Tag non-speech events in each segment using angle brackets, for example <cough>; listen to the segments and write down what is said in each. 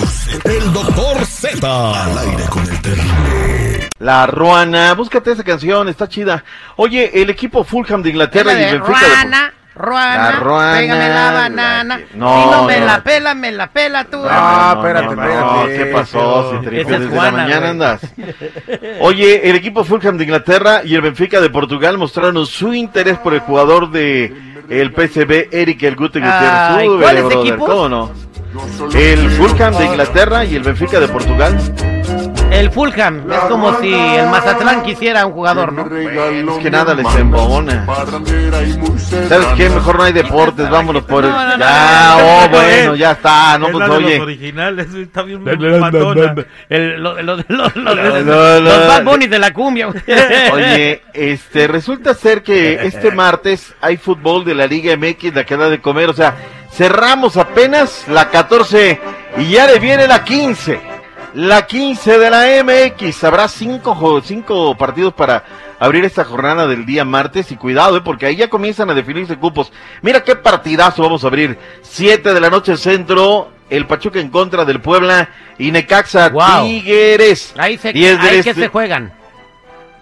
El doctor Z. El doctor Z. Al aire con el terrible. La Ruana, búscate esa canción, está chida. Oye, el equipo Fulham de Inglaterra y el Benfica de... Ruana, Ruana, La Ruana, pégame la la banana. que- no, si no me no. la pela, me la pela tú. Ah, No, espérate, no, espérate. no, ¿qué pasó? Si te es desde Juana, la mañana andas. <laughs> Oye, el equipo Fulham de Inglaterra y el Benfica de Portugal mostraron su interés por el jugador de el PSV, Eric El Gute Gutiérrez. ¿cuáles equipos? ¿Cómo no? El Fulham de Inglaterra y el Benfica de Portugal. El Fulham es como si el Mazatlán quisiera un jugador, ¿no? Es que nada les embona. ¿Sabes qué? Mejor no hay deportes, vámonos por el... Ya, oh, no, bueno, ya está, no es pues oye. originales, está bien los. Bad Bunny de la cumbia. <laughs> Oye, este, resulta ser que este martes hay fútbol de la Liga MX, la que da de comer, o sea, cerramos apenas la 14 y ya le viene la 15. La 15 de la MX, habrá cinco, cinco partidos para abrir esta jornada del día martes y cuidado, eh, porque ahí ya comienzan a definirse cupos. Mira qué partidazo vamos a abrir. 7 de la noche centro, el Pachuca en contra del Puebla y Necaxa Wow. Tigres. Ahí se, 10 del ahí que este. se juegan.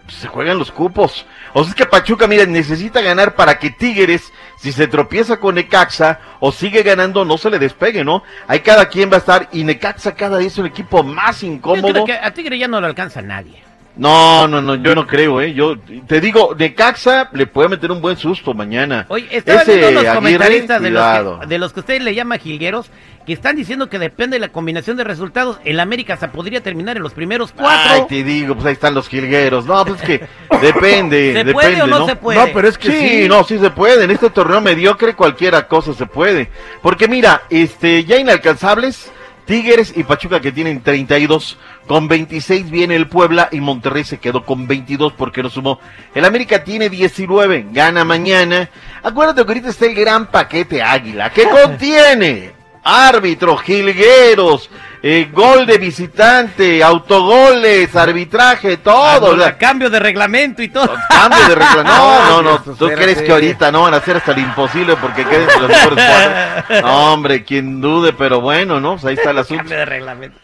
Se juegan los cupos. O sea, es que Pachuca, mira, necesita ganar para que Tigres, si se tropieza con Necaxa o sigue ganando, no se le despegue, ¿no? Ahí cada quien va a estar y Necaxa cada día es un equipo más Yo incómodo. creo que a Tigre ya no lo alcanza nadie. No, no, no, yo no creo, ¿eh? Yo te digo, Necaxa le puede meter un buen susto mañana. Oye, estaba Ese viendo unos Aguirre, comentaristas de los, que, de los que usted le llama jilgueros que están diciendo que depende de la combinación de resultados. El América se podría terminar en los primeros Ay, cuatro. te digo, pues ahí están los jilgueros. No, pues es que <laughs> depende, ¿Se depende, puede o no, ¿no? se puede? No, pero es que sí, sí. no, sí se puede. En este torneo mediocre cualquiera cosa se puede. Porque mira, este, ya inalcanzables, Tigres y Pachuca que tienen 32. Con 26 viene el Puebla y Monterrey se quedó con 22 porque no sumó. El América tiene 19, gana mañana. Acuérdate que ahorita está el gran paquete Águila, que <laughs> contiene árbitro, jilgueros, eh, gol de visitante, autogoles, arbitraje, todo. O sea, cambio de reglamento y todo. <laughs> Cambio de regla. No, <laughs> no, no. ¿Tú espérate. crees que ahorita no van a hacer hasta lo imposible porque queden los mejores cuatro? <laughs> No, hombre, quien dude, pero bueno, ¿no? Pues ahí está el asunto. cambio de reglamento.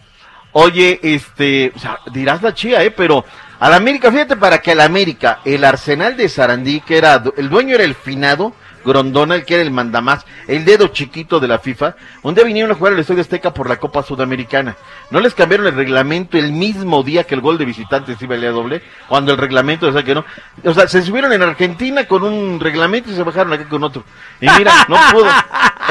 Oye, este, o sea, dirás la chía, ¿eh? Pero al América, fíjate, para que al América, el Arsenal de Sarandí, que era, el dueño era el finado, Grondona, el que era el mandamás, el dedo chiquito de la FIFA, un día vinieron a jugar al Estadio Azteca por la Copa Sudamericana. No les cambiaron el reglamento el mismo día que el gol de visitantes iba a la doble, cuando el reglamento decía que no. O sea, se subieron en Argentina con un reglamento y se bajaron acá con otro. Y mira, no pudo,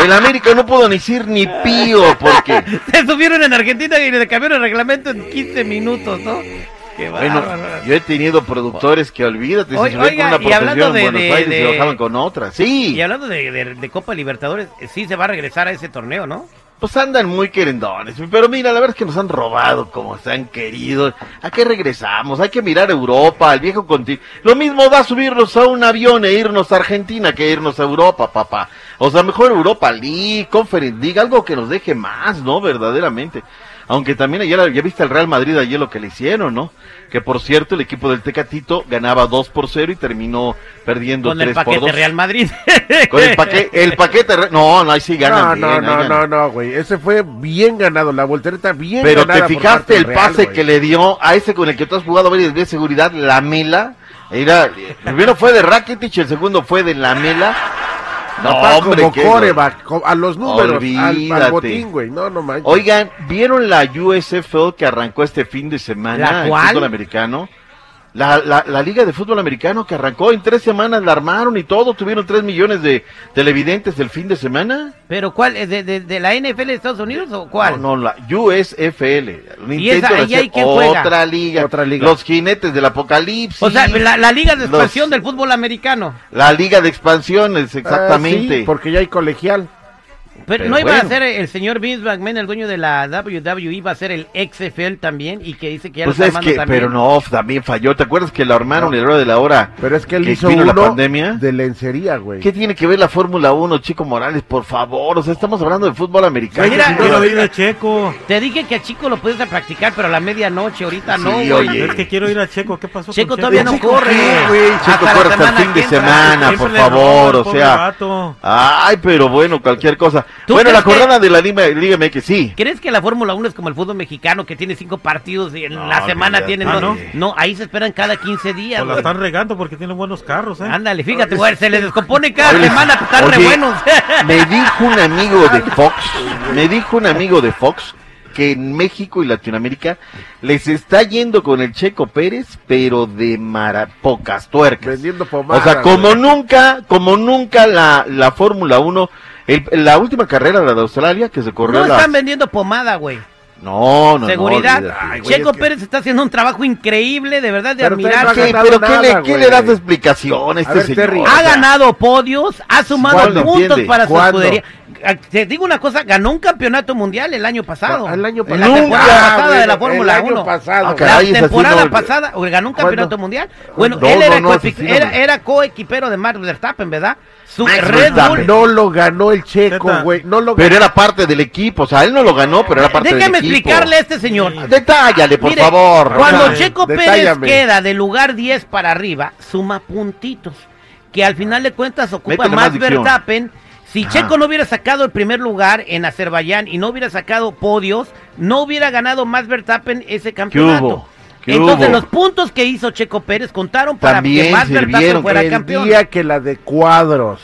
el América no pudo ni decir ni pío, porque... <laughs> Se subieron en Argentina y le cambiaron el reglamento en 15 minutos, ¿no? Qué Bueno, bárbaro. yo he tenido productores que olvídate, Oye, se oiga, con y una hablando profesión en de- Buenos de- Aires y de- se bajaban con otra. Sí, Y hablando de, de- de Copa Libertadores, eh, sí se va a regresar a ese torneo, ¿no? pues andan muy querendones. Pero mira, la verdad es que nos han robado como se han querido. ¿A qué regresamos? Hay que mirar Europa, al viejo continente. Lo mismo da subirnos a un avión e irnos a Argentina que irnos a Europa, papá. O sea, mejor Europa League, Conference League, algo que nos deje más, ¿no? Verdaderamente. Aunque también ayer, ya viste al Real Madrid ayer lo que le hicieron, ¿no? Que por cierto, el equipo del Tecatito ganaba 2 por 0 y terminó perdiendo Con el 3 por paquete 2. Real Madrid. <laughs> Con el paquete, el paquete, no, no, ahí sí No, ganan no, bien, no, ganan. no, no, güey. Ese fue bien ganado, la voltereta bien Pero ganada te fijaste el Real, pase que le dio a ese con el que tú has jugado varias veces seguridad, la mela. Era, el primero fue de Rakitic, el segundo fue de la mela. No, Papá, hombre, como coreback, co- a los números, al, al botín, güey. No, no manches. Oigan, ¿vieron la USFL que arrancó este fin de semana ¿La en cuál? fútbol americano? La, la, la liga de fútbol americano que arrancó en tres semanas, la armaron y todo, tuvieron tres millones de televidentes el fin de semana. ¿Pero cuál? ¿De, de, de la NFL de Estados Unidos o cuál? No, no, la USFL. ¿Y esa- de ahí hay quién juega? otra liga. Otra liga. Los jinetes del apocalipsis. O sea, la, la liga de Los- expansión del fútbol americano. La liga de expansiones, Ah, exactamente. sí, porque ya hay colegial. Pero, Pero no iba a ser el señor Vince McMahon, el dueño de la WWE, iba a ser el XFL también y que dice que ya Pues lo es está armando que, también. pero no, también falló. ¿Te acuerdas que lo armaron No. el hora de la hora? Pero es que él ¿Que hizo vino uno la pandemia? de lencería, güey. ¿Qué tiene que ver la Fórmula 1, Chico Morales? Por favor, o sea, estamos hablando de fútbol americano. Mira, Sí, Quiero ir a Checo. Te dije que a Chico lo puedes practicar, pero a la medianoche, ahorita no, Sí, güey. oye. Es que quiero ir a Checo. ¿Qué pasó? con Checo Checo? todavía no Checo, corre. ¿qué, güey? Checo corre hasta el fin de semana, por favor, o sea. Ay, pero bueno, cualquier cosa. Nada. ¿Tú Bueno, la jornada de la Liga, Liga MX, sí. ¿Crees que la Fórmula 1 es como el fútbol mexicano que tiene cinco partidos y en No, la semana tienen Ah, dos? ¿no? ¿no? ahí se esperan cada 15 días. O la güey. están regando porque tienen buenos carros, ¿eh? Ándale, fíjate, güey, se les descompone cada Oye, semana, pues, están re buenos. Me dijo un amigo de <laughs> Fox, me dijo un amigo de Fox que en México y Latinoamérica les está yendo con el Checo Pérez, pero de mara pocas tuercas. Vendiendo O pomada. sea, como güey. nunca, como nunca la, la Fórmula 1, el- la última carrera, la de Australia, que se corrió No la- están vendiendo pomada, güey. No, no, no, Seguridad. olvídate. Ay, güey, Checo es que- Pérez está haciendo un trabajo increíble, de verdad, de Pero admirar. no ¿Qué? pero ¿qué, le, nada, qué le das de explicación a este ver, señor? Terry. O Ha sea, ganado podios, ha sumado ¿Cuándo puntos entiende? para su escudería. Ah, Te digo una cosa, ganó un campeonato mundial el año pasado. El año La pasado. temporada Nunca, pasada güey, de la el Fórmula año 1. pasado. Ah, La caray, sí temporada pasada o ganó un campeonato mundial. Bueno, No, él era, no, sí era, era coequipero de Max Verstappen, ¿verdad? Su Max Red. Bull. No lo ganó el checo, güey. No lo Pero ganó. era parte del equipo, o sea, él no lo ganó, pero era parte Déjame del equipo. explicarle a este señor. Detállale, por Mire, favor. Cuando Checo Pérez queda de lugar 10 para arriba, suma puntitos. Que al final de cuentas ocupa Métele más. Verstappen. Si. Checo no hubiera sacado el primer lugar en Azerbaiyán y no hubiera sacado podios, no hubiera ganado más Verstappen ese campeonato. hubo? ¿Qué Entonces hubo? los puntos que hizo Checo Pérez contaron para También que más. Verstappen fuera el campeón. día que la de cuadros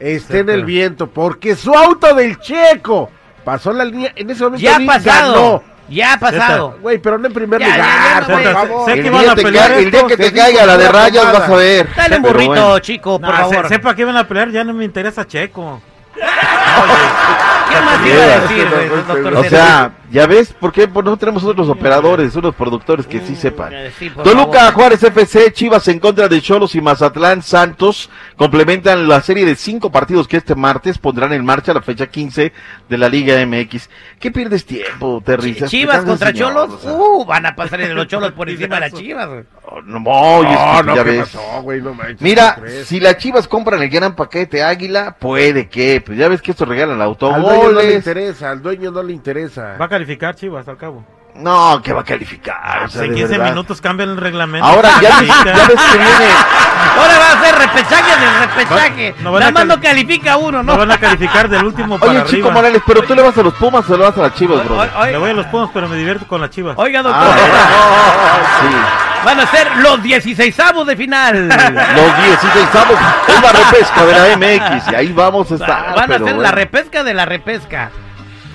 esté en el viento, porque su auto del checo pasó la línea, en ese momento Ya ha pasado. ganó. Ya ha pasado. Güey, pero no en primer Ya, ya, lugar, ya, por favor. sé el que día van a pelear el día que te caiga la de rayas vas a ver. Dale un burrito, bueno. chico, por favor. sepa que van a pelear, ya no me interesa Checo. <laughs> ¿Qué más iba a decir, güey, doctor O sea, ya ves, ¿por qué? Pues no tenemos otros operadores, unos productores que sí sepan. Eh, sí, Toluca, favor. Juárez FC, Chivas en contra de Cholos y Mazatlán Santos complementan la serie de cinco partidos que este martes pondrán en marcha la fecha 15 de la Liga MX. ¿Qué pierdes tiempo, Terry? Chivas contra Cholos, o sea. uh, van a pasar de los Cholos por <laughs> encima de las Chivas. güey. Oh, No, no, es No, que no, ya ¿qué ves. pasó, güey? No manches, Mira, si las Chivas compran el gran paquete Águila, puede que, pues ya ves que esto regalan al dueño no le interesa, al dueño no le interesa. Va a calificar Chivas al cabo. No, que va a calificar. o sea, en de 15 verdad. minutos cambian el reglamento. Ahora ya, ves- ya ves que viene. <laughs> Ahora va a ser repechaje de repechaje. No Nada más no califica uno, ¿no? No van a calificar del último para Oye, Chico arriba. Morales, pero tú le vas a los Pumas o le vas a las Chivas, bro. O- o- Le voy a los Pumas, pero me divierto con las Chivas. Oiga, doctor, Ah, <laughs> sí. Van a ser los 16 de final. Los 16 avos es la repesca de la MX y ahí vamos a estar. Van a ser la repesca de la repesca.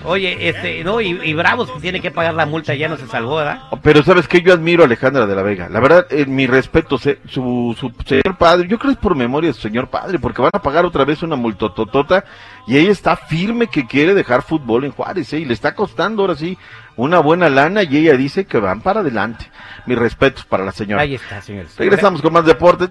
Oye, este, no, y, y Bravos que tiene que pagar la multa ya no se salvó, ¿verdad? Pero sabes que yo admiro a Alejandra de la Vega. La verdad, en mi respeto, se- su, su señor padre, yo creo que es por memoria de su señor padre, porque van a pagar otra vez una multototota y ella está firme que quiere dejar fútbol en Juárez, ¿eh? y le está costando ahora sí una buena lana y ella dice que van para adelante. Mis respetos para la señora. Ahí está, señores. Regresamos con más deporte.